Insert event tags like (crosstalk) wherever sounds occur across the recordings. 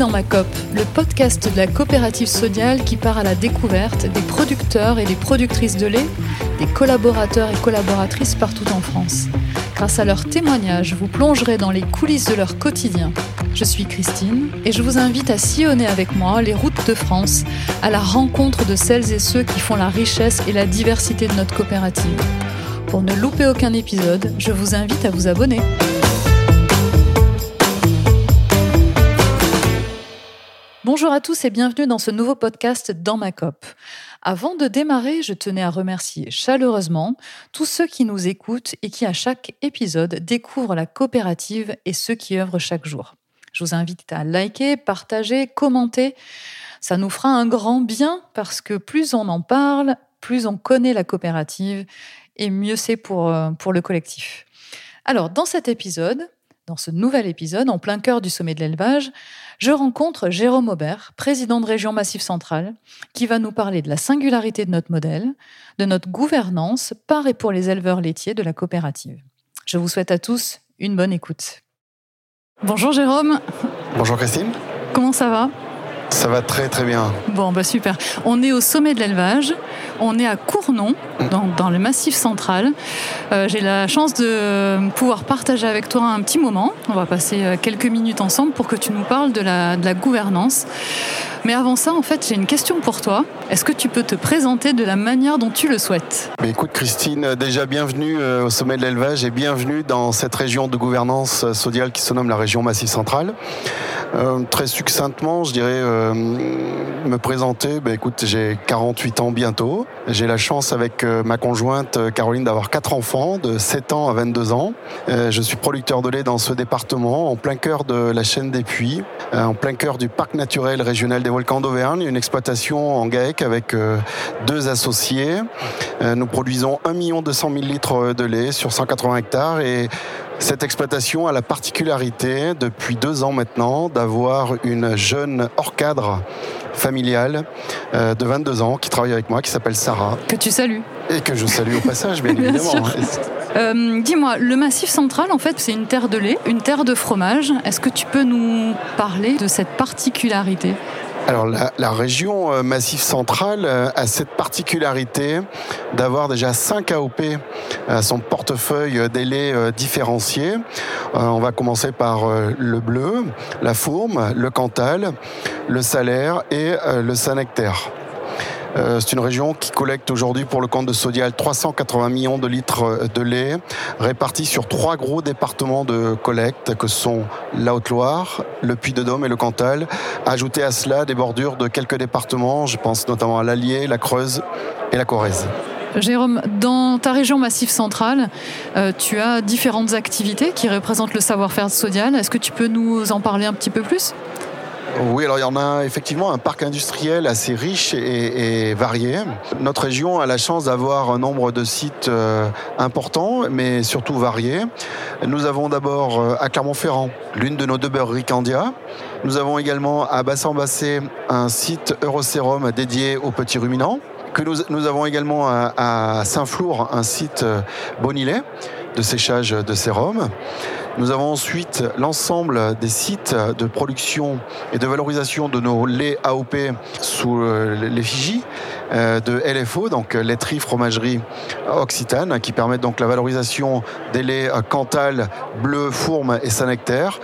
Dans ma COP, le podcast de la coopérative sodiale qui part à la découverte des producteurs et des productrices de lait, des collaborateurs et collaboratrices partout en France. Grâce à leurs témoignages, vous plongerez dans les coulisses de leur quotidien. Je suis Christine et je vous invite à sillonner avec moi les routes de France à la rencontre de celles et ceux qui font la richesse et la diversité de notre coopérative. Pour ne louper aucun épisode, je vous invite à vous abonner. Bonjour à tous et bienvenue dans ce nouveau podcast dans ma COP. Avant de démarrer, je tenais à remercier chaleureusement tous ceux qui nous écoutent et qui à chaque épisode découvrent la coopérative et ceux qui œuvrent chaque jour. Je vous invite à liker, partager, commenter. Ça nous fera un grand bien parce que plus on en parle, plus on connaît la coopérative et mieux c'est pour, euh, pour le collectif. Alors, dans cet épisode, dans ce nouvel épisode, en plein cœur du sommet de l'élevage, je rencontre Jérôme Aubert, président de Région Massif Centrale, qui va nous parler de la singularité de notre modèle, de notre gouvernance par et pour les éleveurs laitiers de la coopérative. Je vous souhaite à tous une bonne écoute. Bonjour Jérôme. Bonjour Christine. Comment ça va? Ça va très très bien. Bon, bah super. On est au sommet de l'élevage. On est à Cournon, dans, le massif central. Euh, j'ai la chance de pouvoir partager avec toi un petit moment. On va passer euh, quelques minutes ensemble pour que tu nous parles de la, de la gouvernance. Mais avant ça, en fait, j'ai une question pour toi. Est-ce que tu peux te présenter de la manière dont tu le souhaites? Écoute, Christine, déjà bienvenue euh, au sommet de l'élevage et bienvenue dans cette région de gouvernance sodiale qui se nomme la région Massif Central. Euh, très succinctement, je dirais euh, me présenter. Ben, écoute, j'ai 48 ans bientôt. J'ai la chance avec euh, ma conjointe Caroline d'avoir quatre enfants de 7 ans à 22 ans. je suis producteur de lait dans ce département, en plein cœur de la chaîne des puits, en plein cœur du parc naturel régional des volcans d'Auvergne, une exploitation en GAEC avec deux associés. nous produisons 1 200 000 litres de lait sur 180 hectares et cette exploitation a la particularité, depuis deux ans maintenant, d'avoir une jeune hors cadre familiale euh, de 22 ans qui travaille avec moi, qui s'appelle Sarah. Que tu salues. Et que je salue au passage, bien, (laughs) évidemment. Euh, dis-moi, le Massif central, en fait, c'est une terre de lait, une terre de fromage. Est-ce que tu peux nous parler de cette particularité? Alors la, région euh, Massif Central euh, a cette particularité d'avoir déjà 5 AOP à son portefeuille des laits différenciés. On va commencer par le bleu, la fourme, le cantal, le salaire et le sanectaire. Euh, c'est une région qui collecte aujourd'hui pour le compte de Sodial 380 millions de litres de lait répartis sur trois gros départements de collecte que sont la Haute-Loire, le Puy-de-Dôme et le Cantal. Ajouter à cela des bordures de quelques départements, je pense notamment à l'Allier, la Creuse et la Corrèze. Jérôme, dans ta région Massif Central, euh, tu as différentes activités qui représentent le savoir-faire de Sodial. Est-ce que tu peux nous en parler un petit peu plus? Oui, alors il y en a effectivement un parc industriel assez riche et, varié. Notre région a la chance d'avoir un nombre de sites euh, importants, mais surtout variés. Nous avons d'abord euh, à Clermont-Ferrand l'une de nos deux beurreries Candia. Nous avons également à Bassan-Bassé un site Eurosérum dédié aux petits ruminants. Que nous, avons également à, Saint-Flour un site euh, de séchage de sérum. Nous avons ensuite l'ensemble des sites de production et de valorisation de nos laits AOP sous euh, l'effigie de LFO, donc laiterie, fromagerie occitane, qui permettent donc la valorisation des laits Cantal, Bleu, Fourme et Saint-Nectaire.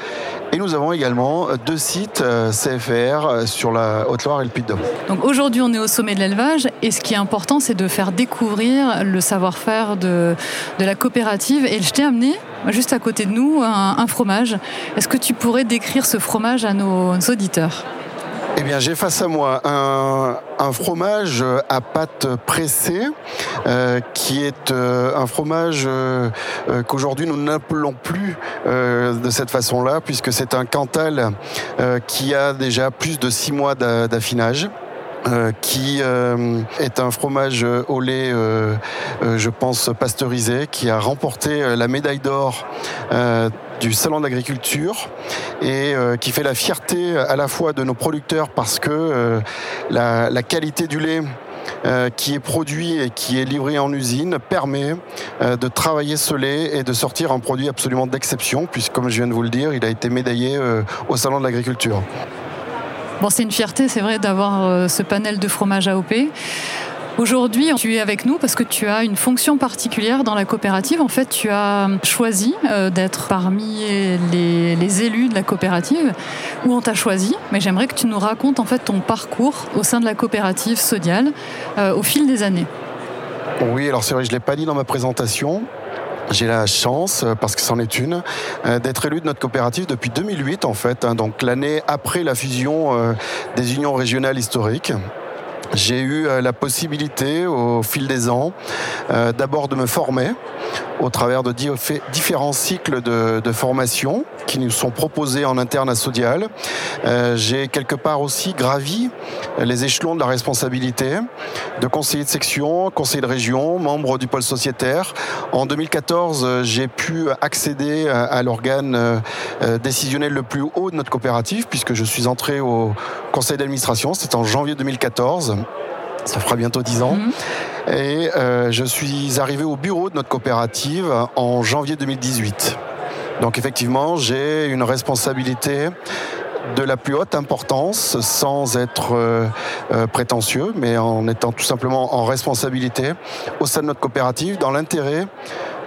Et nous avons également deux sites euh, CFR sur la Haute-Loire et le Puy-de-Dôme. Donc aujourd'hui, on est au sommet de l'élevage et ce qui est important, c'est de faire découvrir le savoir-faire de, de la coopérative. Et je t'ai amené juste à côté de nous un, fromage. Est-ce que tu pourrais décrire ce fromage à nos, auditeurs? Eh bien, j'ai face à moi un, fromage à pâte pressée, euh, qui est euh, un fromage euh, qu'aujourd'hui nous n'appelons plus de cette façon-là, puisque c'est un Cantal qui a déjà plus de six mois d'affinage. Qui est un fromage au lait, je pense, pasteurisé, qui a remporté la médaille d'or du Salon d'agriculture et qui fait la fierté à la fois de nos producteurs parce que la, la, qualité du lait qui est produit et qui est livré en usine permet de travailler ce lait et de sortir un produit absolument d'exception puisque comme je viens de vous le dire, il a été médaillé au Salon de l'agriculture. Bon, c'est une fierté, c'est vrai, d'avoir ce panel de fromage AOP. Aujourd'hui, tu es avec nous parce que tu as une fonction particulière dans la coopérative. En fait, tu as choisi euh, d'être parmi les, élus de la coopérative, où on t'a choisi. Mais j'aimerais que tu nous racontes en fait ton parcours au sein de la coopérative Sodial euh, au fil des années. Oui, alors c'est vrai, je ne l'ai pas dit dans ma présentation. J'ai la chance, euh, parce que c'en est une, d'être élu de notre coopérative depuis 2008 en fait, hein, donc l'année après la fusion des unions régionales historiques. J'ai eu euh, la possibilité au fil des ans euh, d'abord de me former au travers de différents cycles de, formation qui nous sont proposés en interne à Sodial. Euh, j'ai quelque part aussi gravi les échelons de la responsabilité de conseiller de section, conseiller de région, membre du pôle sociétaire. En 2014, j'ai pu accéder à, l'organe décisionnel le plus haut de notre coopérative puisque je suis entré au conseil d'administration, c'était en janvier 2014. Ça fera bientôt 10 ans. Mhm. Et euh, je suis arrivé au bureau de notre coopérative en janvier 2018. Donc effectivement, j'ai une responsabilité de la plus haute importance sans être euh, euh, prétentieux, mais en étant tout simplement en responsabilité au sein de notre coopérative dans l'intérêt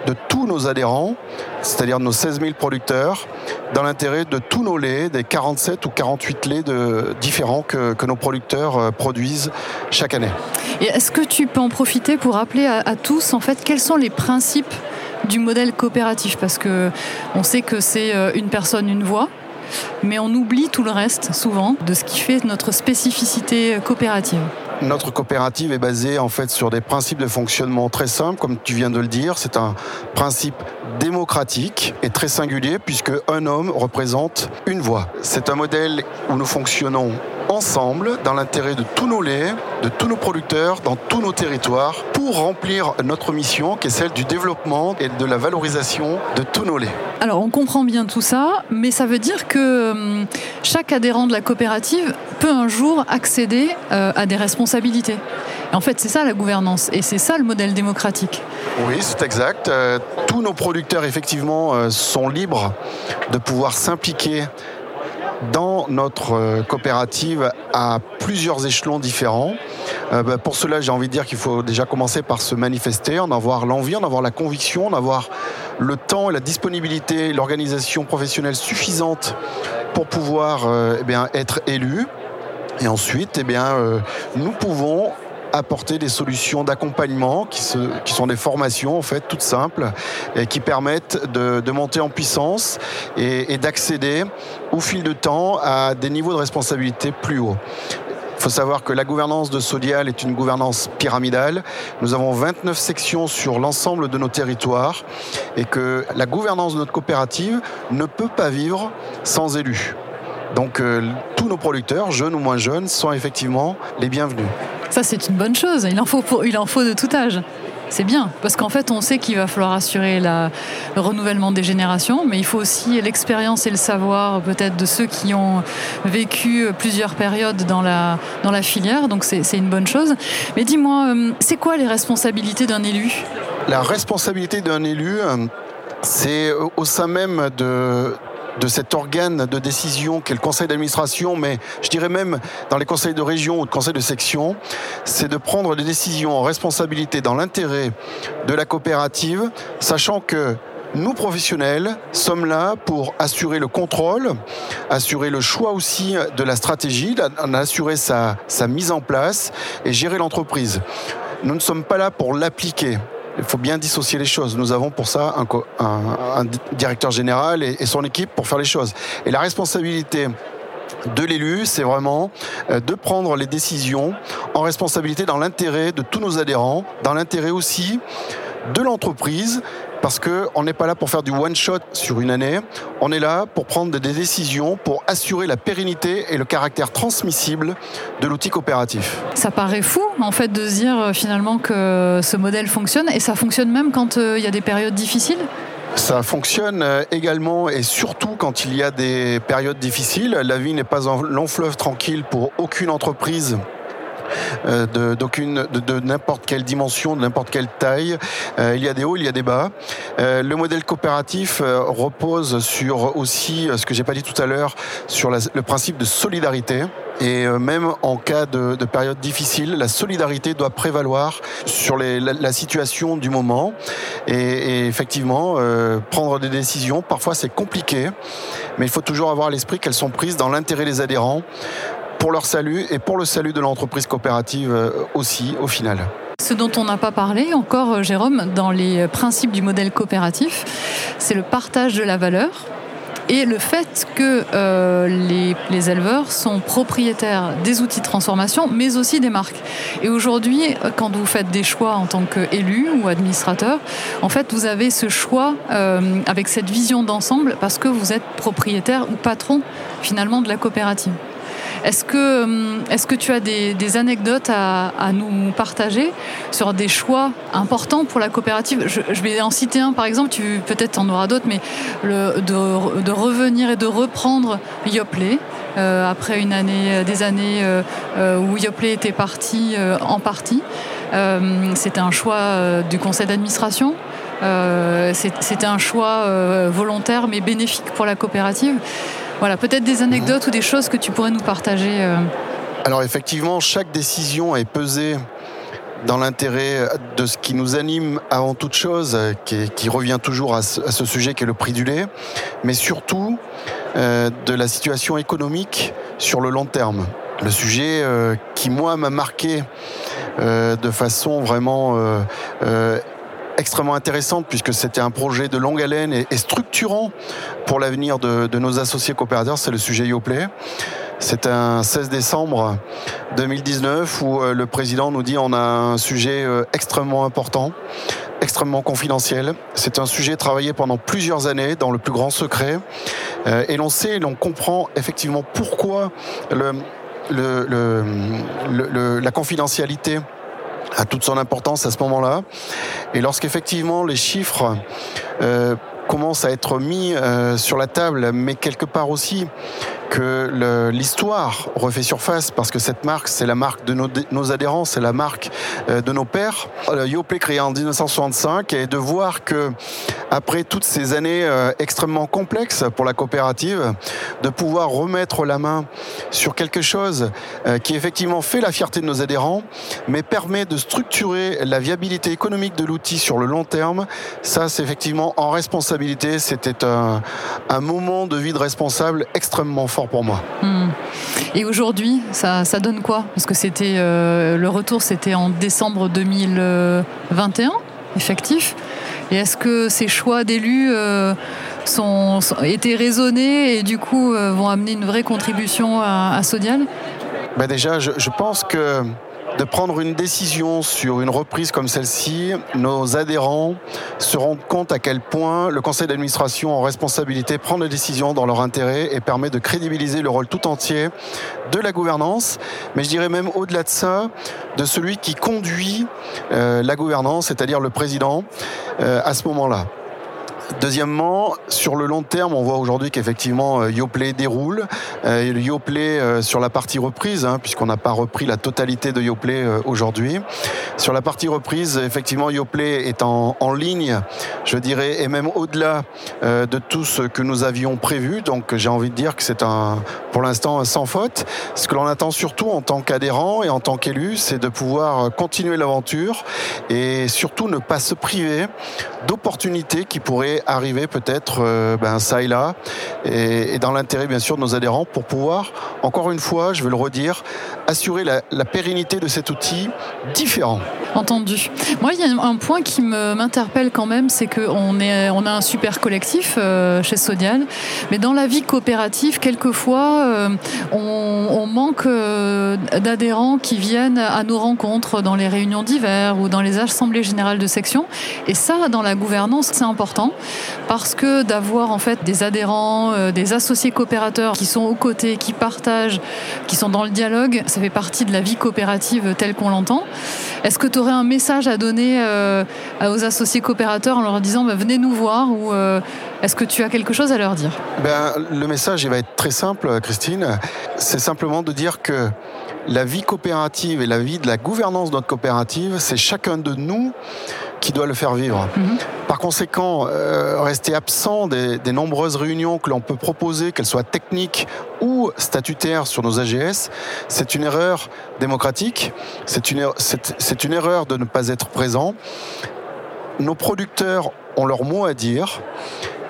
de tous nos adhérents, c'est-à-dire nos 16 000 producteurs, dans l'intérêt de tous nos laits, des 47 ou 48 laits de, différents que, nos producteurs euh, produisent chaque année. Et est-ce que tu peux en profiter pour rappeler à, tous, en fait, quels sont les principes du modèle coopératif Parce que on sait que c'est euh, une personne, une voix, mais on oublie tout le reste souvent de ce qui fait notre spécificité coopérative. Notre coopérative est basée en fait sur des principes de fonctionnement très simples, comme tu viens de le dire. C'est un principe démocratique et très singulier puisque un homme représente une voix. C'est un modèle où nous fonctionnons ensemble dans l'intérêt de tous nos laits, de tous nos producteurs, dans tous nos territoires, pour remplir notre mission qui est celle du développement et de la valorisation de tous nos laits. Alors on comprend bien tout ça, mais ça veut dire que hum, chaque adhérent de la coopérative peut un jour accéder euh, à des responsabilités. en fait, c'est ça la gouvernance et c'est ça le modèle démocratique. Oui, c'est exact. Euh, tous nos producteurs, effectivement, euh, sont libres de pouvoir s'impliquer dans notre euh, coopérative à plusieurs échelons différents. Euh, bah, pour cela, j'ai envie de dire qu'il faut déjà commencer par se manifester, en avoir l'envie, en avoir la conviction, en avoir le temps et la disponibilité, l'organisation professionnelle suffisante pour pouvoir euh, eh être élu. Et ensuite, eh nous pouvons apporter des solutions d'accompagnement qui, sont des formations en fait toutes simples et qui permettent de, monter en puissance et, d'accéder au fil de temps à des niveaux de responsabilité plus hauts. Il faut savoir que la gouvernance de Sodial est une gouvernance pyramidale. Nous avons 29 sections sur l'ensemble de nos territoires et que la gouvernance de notre coopérative ne peut pas vivre sans élus. Donc euh, tous nos producteurs, jeunes ou moins jeunes, sont effectivement les bienvenus. Ça, c'est une bonne chose. Il en faut, il en faut de tout âge. C'est bien, parce qu'en fait, on sait qu'il va falloir assurer le renouvellement des générations, mais il faut aussi l'expérience et le savoir peut-être de ceux qui ont vécu plusieurs périodes dans la, dans la filière, donc c'est une bonne chose. Mais dis-moi, euh, c'est quoi les responsabilités d'un élu? La responsabilité d'un élu, euh, c'est au sein même de, de cet organe de décision qu'est le conseil d'administration, mais je dirais même dans les conseils de région ou de conseils de section, c'est de prendre des décisions en responsabilité dans l'intérêt de la coopérative, sachant que nous, professionnels, sommes là pour assurer le contrôle, assurer le choix aussi de la stratégie, assurer sa, sa mise en place et gérer l'entreprise. Nous ne sommes pas là pour l'appliquer il faut bien dissocier les choses. Nous avons pour ça un, directeur général et, son équipe pour faire les choses. Et la responsabilité de l'élu, c'est vraiment euh, de prendre les décisions en responsabilité dans l'intérêt de tous nos adhérents, dans l'intérêt aussi de l'entreprise parce qu'on n'est pas là pour faire du one-shot sur une année, on est là pour prendre des décisions, pour assurer la pérennité et le caractère transmissible de l'outil coopératif. Ça paraît fou, en fait, de se dire euh, finalement que ce modèle fonctionne, et ça fonctionne même quand euh, il y a des périodes difficiles? Ça fonctionne euh, également et surtout quand il y a des périodes difficiles. La vie n'est pas un long fleuve tranquille pour aucune entreprise d'aucune, de, n'importe quelle dimension, de n'importe quelle taille. il y a des hauts, il y a des bas. le modèle coopératif repose sur aussi, ce que j'ai pas dit tout à l'heure, sur le principe de solidarité. Et euh, même en cas de, de période difficile, la solidarité doit prévaloir sur la, situation du moment. Et, effectivement, euh, prendre des décisions, parfois c'est compliqué, mais il faut toujours avoir à l'esprit qu'elles sont prises dans l'intérêt des adhérents, pour leur salut et pour le salut de l'entreprise coopérative euh, aussi, au final. Ce dont on n'a pas parlé encore, Jérôme, dans les principes du modèle coopératif, c'est le partage de la valeur et le fait que euh, les, éleveurs sont propriétaires des outils de transformation, mais aussi des marques. Et aujourd'hui, quand vous faites des choix en tant qu'élu ou administrateur, en fait, vous avez ce choix euh, avec cette vision d'ensemble parce que vous êtes propriétaire ou patron finalement de la coopérative. Est-ce que, hum, est que tu as des, anecdotes à, nous partager sur des choix importants pour la coopérative? Je, vais en citer un par exemple, tu peut-être en auras d'autres, mais de, revenir et de reprendre Yoplait. Euh, après euh, des années euh, où Yoplait était parti en partie. C'était un choix du conseil d'administration. C'était un choix volontaire mais bénéfique pour la coopérative. Voilà, peut-être des anecdotes ou des choses que tu pourrais nous partager. Euh. Alors effectivement, chaque décision est pesée dans l'intérêt de ce qui nous anime avant toute chose, qui, revient toujours à ce, sujet qui est le prix du lait, mais surtout euh, de la situation économique sur le long terme. Le sujet euh, qui, moi, m'a marqué de façon vraiment extrêmement intéressante puisque c'était un projet de longue haleine et, structurant pour l'avenir de, nos associés coopérateurs, c'est le sujet Yoplait. C'est un 16 décembre 2019 où euh, le président nous dit on a un sujet euh, extrêmement important, extrêmement confidentiel. C'est un sujet travaillé pendant plusieurs années dans le plus grand secret. Euh, et l'on sait, l'on comprend effectivement pourquoi la confidentialité a toute son importance à ce moment-là. Et lorsqu'effectivement les chiffres euh, commencent à être mis euh, sur la table, mais quelque part aussi que l'histoire refait surface parce que cette marque, c'est la marque de nos, adhérents, c'est la marque euh, de nos pères. Yoplait créé en 1965 et de voir que après toutes ces années euh, extrêmement complexes pour la coopérative, de pouvoir remettre la main sur quelque chose euh, qui effectivement fait la fierté de nos adhérents, mais permet de structurer la viabilité économique de l'outil sur le long terme. Ça, c'est effectivement en responsabilité. C'était un, un moment de vie de responsable extrêmement fort pour moi. Hmm. Et aujourd'hui, ça, donne quoi? Parce que c'était euh, le retour, c'était en décembre 2021, effectif. Et est-ce que ces choix d'élus euh, sont, été raisonnés et du coup euh, vont amener une vraie contribution à, Sodial? Ben Déjà, je, je pense que de prendre une décision sur une reprise comme celle-ci, nos adhérents se rendent compte à quel point le conseil d'administration en responsabilité prend des décisions dans leur intérêt et permet de crédibiliser le rôle tout entier de la gouvernance, mais je dirais même au-delà de ça, de celui qui conduit euh, la gouvernance, c'est-à-dire le président, euh, à ce moment-là. Deuxièmement, sur le long terme, on voit aujourd'hui qu'effectivement euh, Yoplait déroule. Euh, Yoplait euh, sur la partie reprise, hein, puisqu'on n'a pas repris la totalité de Yoplait aujourd'hui. Sur la partie reprise, effectivement, Yoplait est en, en ligne, je dirais, et même au-delà de tout ce que nous avions prévu. Donc j'ai envie de dire que c'est un, pour l'instant, sans faute. Ce que l'on attend surtout en tant qu'adhérent et en tant qu'élu, c'est de pouvoir continuer l'aventure et surtout ne pas se priver d'opportunités qui pourraient arriver peut-être euh, ben, ça et là, et, dans l'intérêt bien sûr de nos adhérents pour pouvoir, encore une fois, je veux le redire, assurer la, pérennité de cet outil différent. Entendu. Moi, il y a un point qui m'interpelle quand même, c'est qu'on on a un super collectif euh, chez Sodial, mais dans la vie coopérative, quelquefois, euh, on, manque d'adhérents qui viennent à nos rencontres dans les réunions d'hiver ou dans les assemblées générales de section. Et ça, dans la gouvernance, c'est important. Parce que d'avoir en fait des adhérents, euh, des associés coopérateurs qui sont aux côtés, qui partagent, qui sont dans le dialogue, ça fait partie de la vie coopérative telle qu'on l'entend. Est-ce que tu aurais un message à donner euh, aux associés coopérateurs en leur disant bah, venez nous voir ou euh, est-ce que tu as quelque chose à leur dire? Ben, Le message il va être très simple, Christine. C'est simplement de dire que la vie coopérative et la vie de la gouvernance de notre coopérative, c'est chacun de nous qui doit le faire vivre. Mhm. Par conséquent, euh, rester absent des, nombreuses réunions que l'on peut proposer, qu'elles soient techniques ou statutaires sur nos AGS, c'est une erreur démocratique, c'est une, er-, c'est une erreur de ne pas être présent. Nos producteurs ont leur mot à dire,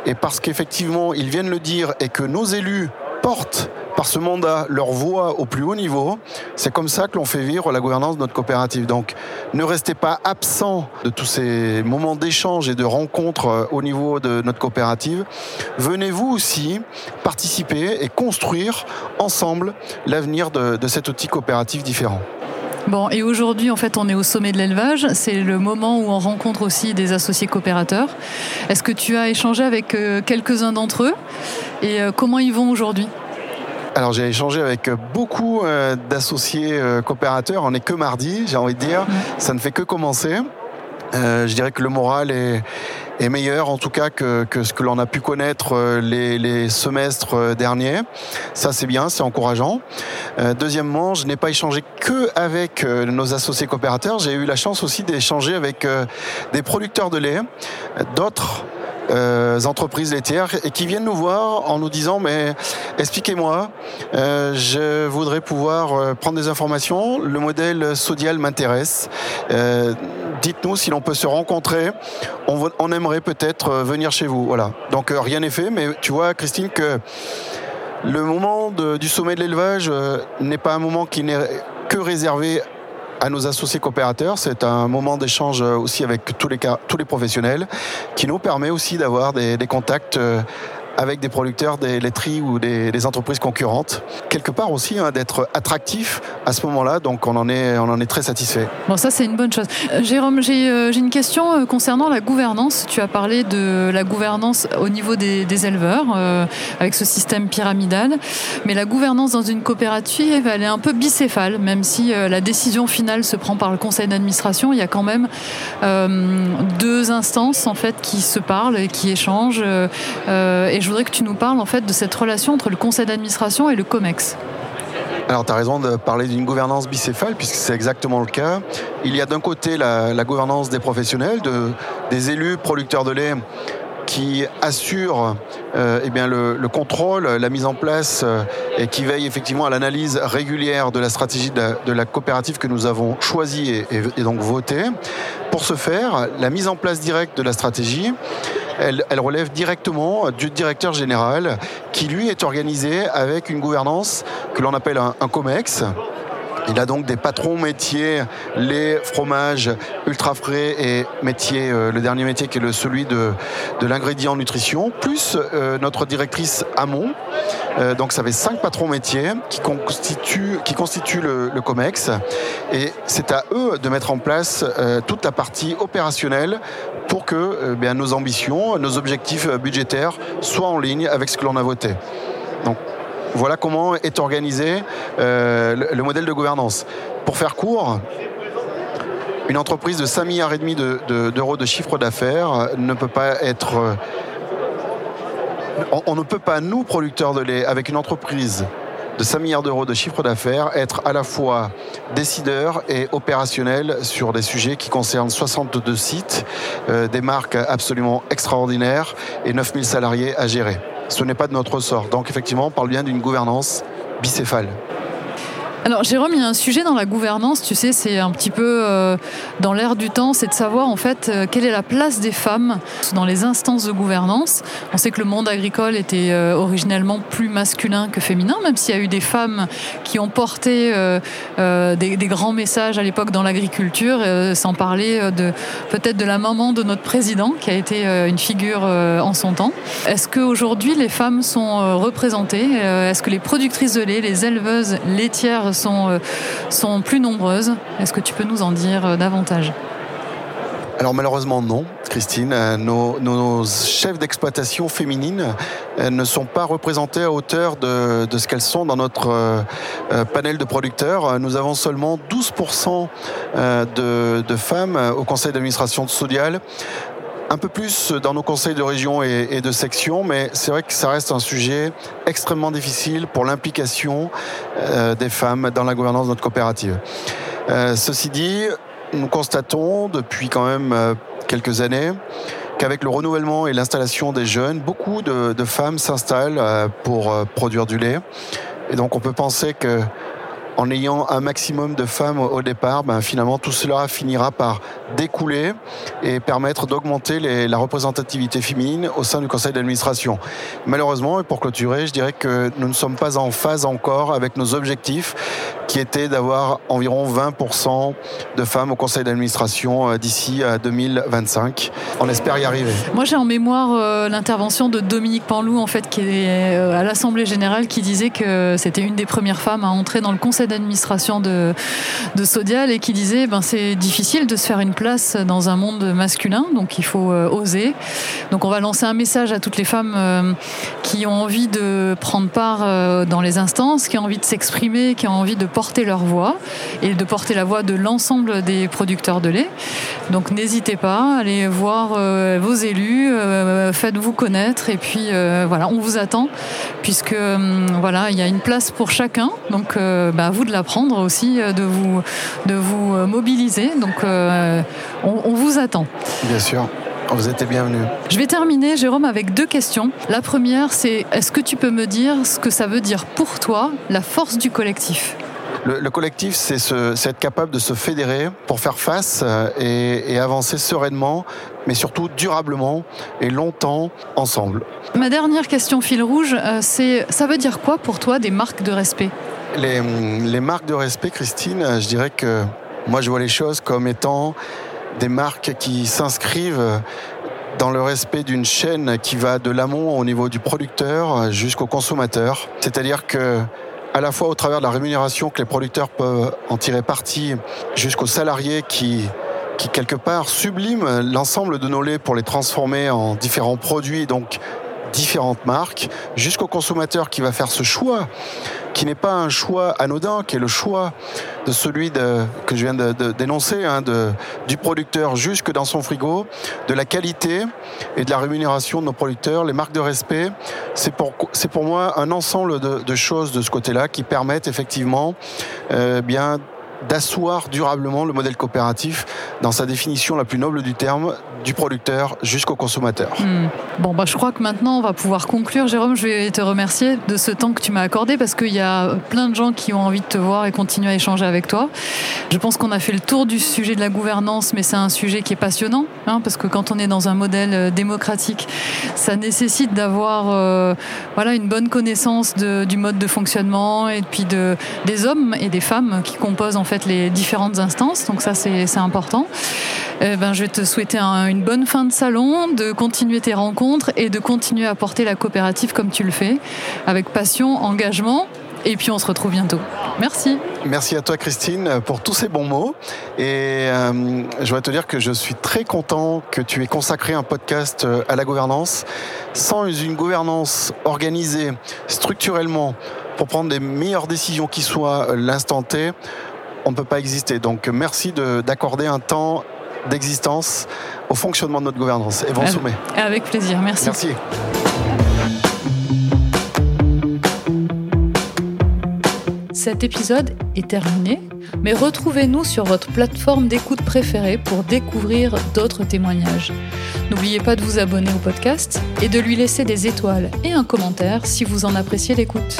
et parce qu'effectivement, ils viennent le dire et que nos élus portent par ce mandat leur voix au plus haut niveau. C'est comme ça que l'on fait vivre la gouvernance de notre coopérative. Donc ne restez pas absent de tous ces moments d'échange et de rencontres euh, au niveau de notre coopérative. Venez vous aussi participer et construire ensemble l'avenir de, de cet outil coopératif différent. Bon, et aujourd'hui, en fait, on est au sommet de l'élevage. C'est le moment où on rencontre aussi des associés coopérateurs. Est-ce que tu as échangé avec euh, quelques-uns d'entre eux? Et euh, comment ils vont aujourd'hui? Alors j'ai échangé avec beaucoup euh, d'associés euh, coopérateurs. On n'est que mardi, j'ai envie de dire. Ça ne fait que commencer. Euh, je dirais que le moral est, meilleur en tout cas que, ce que l'on a pu connaître les, semestres derniers. Ça c'est bien, c'est encourageant. deuxièmement, je n'ai pas échangé que avec nos associés coopérateurs, j'ai eu la chance aussi d'échanger avec des producteurs de lait, d'autres euh, entreprises laitières et qui viennent nous voir en nous disant mais expliquez-moi, euh, je voudrais pouvoir euh, prendre des informations, le modèle Sodial m'intéresse. Dites-nous si l'on peut se rencontrer. On, on aimerait peut-être venir chez vous. Voilà. Donc rien n'est fait, mais tu vois, Christine, que le moment du sommet de l'élevage n'est pas un moment qui n'est que réservé à nos associés coopérateurs. C'est un moment d'échange aussi avec tous les, tous les professionnels qui nous permet aussi d'avoir des, des contacts euh, avec des producteurs, des laiteries ou des, entreprises concurrentes. Quelque part aussi hein, d'être attractif à ce moment-là, donc on en est, on en est très satisfait. Bon, ça c'est une bonne chose. Euh, Jérôme, euh, j'ai une question euh, concernant la gouvernance. Tu as parlé de la gouvernance au niveau des, éleveurs, avec ce système pyramidal, mais la gouvernance dans une coopérative, elle est un peu bicéphale, même si la décision finale se prend par le conseil d'administration, il y a quand même deux instances en fait qui se parlent et qui échangent. Je je voudrais que tu nous parles en fait de cette relation entre le conseil d'administration et le COMEX. Alors, tu as raison de parler d'une gouvernance bicéphale, puisque c'est exactement le cas. Il y a d'un côté la, gouvernance des professionnels, de, des élus producteurs de lait qui assurent euh, eh bien, le, contrôle, la mise en place euh, et qui veille effectivement à l'analyse régulière de la stratégie de la, coopérative que nous avons choisie et, et, donc votée. Pour ce faire, la mise en place directe de la stratégie, elle, relève directement du directeur général qui lui est organisé avec une gouvernance que l'on appelle un, COMEX. Il a donc des patrons métiers, les fromages ultra frais et métier, euh, le dernier métier qui est le, celui de, de l'ingrédient nutrition, plus euh, notre directrice Amont. Euh, donc ça fait cinq patrons métiers qui constituent, qui constituent le, le COMEX. Et c'est à eux de mettre en place toute la partie opérationnelle pour que euh, bien, nos ambitions, nos objectifs euh, budgétaires soient en ligne avec ce que l'on a voté. Donc, voilà comment est organisé euh, le, modèle de gouvernance. Pour faire court, une entreprise de 5 milliards et demi d'euros de, chiffre d'affaires ne peut pas être on, ne peut pas, nous, producteurs de lait, avec une entreprise de 5 milliards d'euros de chiffre d'affaires, être à la fois décideur et opérationnel sur des sujets qui concernent 62 sites, euh, des marques absolument extraordinaires et 9000 salariés à gérer. Ce n'est pas de notre sort. Donc effectivement, on parle bien d'une gouvernance bicéphale. Alors Jérôme, il y a un sujet dans la gouvernance, tu sais, c'est un petit peu euh, dans l'air du temps, c'est de savoir en fait euh, quelle est la place des femmes dans les instances de gouvernance. On sait que le monde agricole était euh, originellement plus masculin que féminin, même s'il y a eu des femmes qui ont porté des, des, grands messages à l'époque dans l'agriculture, sans parler de peut-être de la maman de notre président, qui a été une figure en son temps. Est-ce qu'aujourd'hui les femmes sont représentées? Est-ce que les productrices de lait, les éleveuses laitières sont, euh, sont plus nombreuses. Est-ce que tu peux nous en dire euh, davantage? Alors malheureusement non. Christine. Nos, nos chefs d'exploitation féminines ne sont pas représentées à hauteur de, de ce qu'elles sont dans notre panel de producteurs. Nous avons seulement 12% de, de femmes au conseil d'administration de Sodial un peu plus dans nos conseils de région et, de section, mais c'est vrai que ça reste un sujet extrêmement difficile pour l'implication euh, des femmes dans la gouvernance de notre coopérative. Euh, ceci dit, nous constatons depuis quand même euh, quelques années qu'avec le renouvellement et l'installation des jeunes, beaucoup de, de femmes s'installent pour produire du lait. Et donc on peut penser que en ayant un maximum de femmes au départ, ben, finalement tout cela finira par découler et permettre d'augmenter la représentativité féminine au sein du conseil d'administration. Malheureusement, et pour clôturer, je dirais que nous ne sommes pas en phase encore avec nos objectifs qui étaient d'avoir environ 20% de femmes au conseil d'administration euh, d'ici à 2025. On espère y arriver. Moi, j'ai en mémoire euh, l'intervention de Dominique Panlou, en fait, qui est euh, à l'Assemblée générale, qui disait que c'était une des premières femmes à entrer dans le conseil d'administration de, de Sodial et qui disait ben c'est difficile de se faire une place dans un monde masculin, donc il faut euh, oser. Donc on va lancer un message à toutes les femmes euh, qui ont envie de prendre part euh, dans les instances, qui ont envie de s'exprimer, qui ont envie de porter leur voix et de porter la voix de l'ensemble des producteurs de lait. Donc n'hésitez pas, allez voir vos élus, faites-vous connaître et puis voilà, on vous attend puisque voilà, il y a une place pour chacun. Donc bah, vous de l'apprendre aussi, euh, de vous, de vous euh, mobiliser. Donc euh, on, vous attend. Bien sûr. Vous êtes bienvenue. Je vais terminer, Jérôme, avec deux questions. La première, c'est est-ce que tu peux me dire ce que ça veut dire pour toi, la force du collectif? Le, collectif, c'est être capable de se fédérer pour faire face et, et, avancer sereinement, mais surtout durablement et longtemps ensemble. Ma dernière question fil rouge, c'est ça veut dire quoi pour toi des marques de respect? Les, marques de respect, Christine, je dirais que moi je vois les choses comme étant des marques qui s'inscrivent dans le respect d'une chaîne qui va de l'amont au niveau du producteur jusqu'au consommateur. C'est-à-dire que à la fois au travers de la rémunération que les producteurs peuvent en tirer parti jusqu'aux salariés qui quelque part subliment l'ensemble de nos laits pour les transformer en différents produits donc différentes marques jusqu'au consommateur qui va faire ce choix qui n'est pas un choix anodin, qui est le choix de celui de, que je viens de, dénoncer, hein, de, du producteur jusque dans son frigo, de la qualité et de la rémunération de nos producteurs, les marques de respect. C'est pour, pour moi un ensemble de, de choses de ce côté-là qui permettent effectivement euh, bien d'asseoir durablement le modèle coopératif dans sa définition la plus noble du terme, du producteur jusqu'au consommateur. Hmm. Bon, bah, je crois que maintenant on va pouvoir conclure. Jérôme, je vais te remercier de ce temps que tu m'as accordé parce qu'il y a plein de gens qui ont envie de te voir et continuer à échanger avec toi. Je pense qu'on a fait le tour du sujet de la gouvernance, mais c'est un sujet qui est passionnant hein, parce que quand on est dans un modèle euh, démocratique, ça nécessite d'avoir euh, voilà, une bonne connaissance du mode de fonctionnement et puis de, des hommes et des femmes qui composent en les différentes instances. Donc ça, c'est important. Eh ben, je vais te souhaiter une bonne fin de salon, de continuer tes rencontres et de continuer à porter la coopérative comme tu le fais, avec passion, engagement. Et puis on se retrouve bientôt. Merci. Merci à toi Christine pour tous ces bons mots. Et euh, je voudrais te dire que je suis très content que tu aies consacré un podcast euh, à la gouvernance. Sans une gouvernance organisée structurellement pour prendre les meilleures décisions qui soient euh, l'instant T, on ne peut pas exister. Donc merci d'accorder un temps d'existence au fonctionnement de notre gouvernance. Et bon sommet. Avec plaisir, merci. Merci. Cet épisode est terminé, mais retrouvez-nous sur votre plateforme d'écoute préférée pour découvrir d'autres témoignages. N'oubliez pas de vous abonner au podcast et de lui laisser des étoiles et un commentaire si vous en appréciez l'écoute.